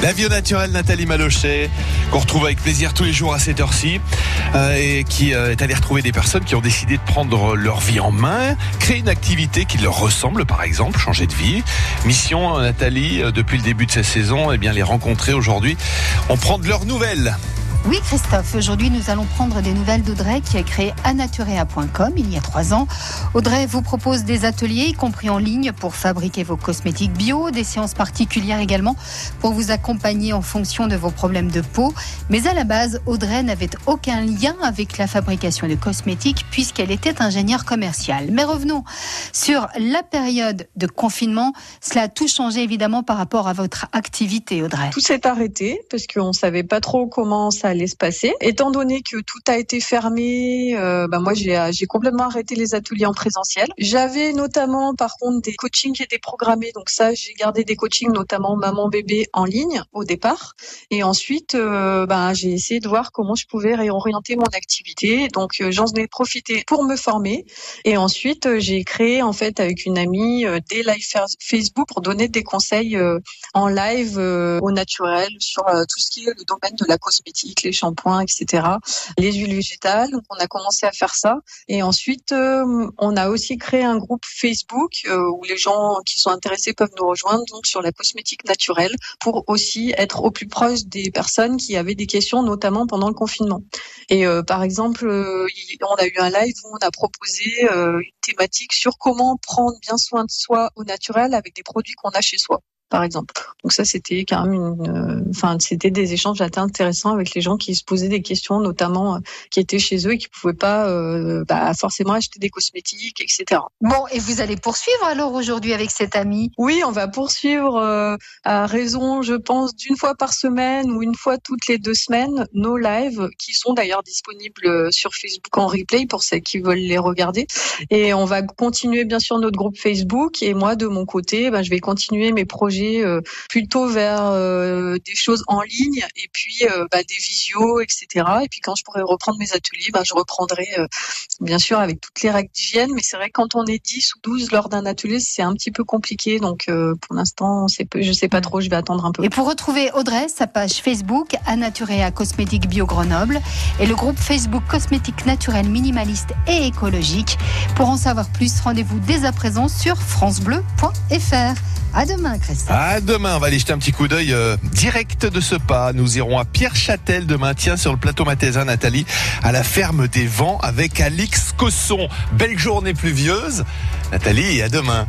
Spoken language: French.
La bio naturelle Nathalie Malochet, qu'on retrouve avec plaisir tous les jours à cette heure-ci, euh, et qui euh, est allée retrouver des personnes qui ont décidé de prendre leur vie en main, créer une activité qui leur ressemble, par exemple, changer de vie. Mission, Nathalie, euh, depuis le début de cette saison, eh bien, les rencontrer aujourd'hui. On prend de leurs nouvelles. Oui, Christophe, aujourd'hui nous allons prendre des nouvelles d'Audrey qui a créé anaturea.com il y a trois ans. Audrey vous propose des ateliers, y compris en ligne, pour fabriquer vos cosmétiques bio, des séances particulières également pour vous accompagner en fonction de vos problèmes de peau. Mais à la base, Audrey n'avait aucun lien avec la fabrication de cosmétiques puisqu'elle était ingénieure commerciale. Mais revenons sur la période de confinement. Cela a tout changé évidemment par rapport à votre activité, Audrey. Tout s'est arrêté parce qu'on savait pas trop comment ça se passer. Étant donné que tout a été fermé, euh, bah moi j'ai complètement arrêté les ateliers en présentiel. J'avais notamment par contre des coachings qui étaient programmés, donc ça j'ai gardé des coachings notamment maman bébé en ligne au départ, et ensuite euh, bah, j'ai essayé de voir comment je pouvais réorienter mon activité. Donc euh, j'en ai profité pour me former, et ensuite euh, j'ai créé en fait avec une amie euh, des live Facebook pour donner des conseils en live au naturel sur tout ce qui est le domaine de la cosmétique les shampoings, etc. Les huiles végétales. On a commencé à faire ça. Et ensuite, euh, on a aussi créé un groupe Facebook euh, où les gens qui sont intéressés peuvent nous rejoindre sur la cosmétique naturelle pour aussi être au plus proche des personnes qui avaient des questions, notamment pendant le confinement. Et euh, par exemple, on a eu un live où on a proposé une thématique sur comment prendre bien soin de soi au naturel avec des produits qu'on a chez soi par exemple. Donc ça, c'était quand même une, euh, enfin, c'était des échanges assez intéressants avec les gens qui se posaient des questions, notamment euh, qui étaient chez eux et qui pouvaient pas euh, bah, forcément acheter des cosmétiques, etc. Bon, et vous allez poursuivre alors aujourd'hui avec cet ami Oui, on va poursuivre à raison, je pense, d'une fois par semaine ou une fois toutes les deux semaines nos lives, qui sont d'ailleurs disponibles sur Facebook en replay pour ceux qui veulent les regarder. Et on va continuer bien sûr notre groupe Facebook. Et moi, de mon côté, bah, je vais continuer mes projets euh, plutôt vers euh, des choses en ligne et puis euh, bah, des visios, etc. Et puis quand je pourrai reprendre mes ateliers, bah, je reprendrai bien sûr avec toutes les règles d'hygiène. Mais c'est vrai que quand on est 10 ou 12 lors d'un atelier, c'est un petit peu compliqué. Donc pour l'instant, je sais pas trop, je vais attendre un peu. Et pour retrouver Audrey, sa page Facebook Anaturea Cosmétique Bio Grenoble et le groupe Facebook Cosmétique Naturel Minimaliste et Écologique. Pour en savoir plus, rendez-vous dès à présent sur francebleu.fr. À demain, Christophe. À demain, on va aller jeter un petit coup d'œil euh, direct de ce pas. Nous irons à Pierre-Châtel demain, tiens, sur le plateau Mathésin, Nathalie, à la ferme des vents avec Alix Cosson. Belle journée pluvieuse. Nathalie, à demain.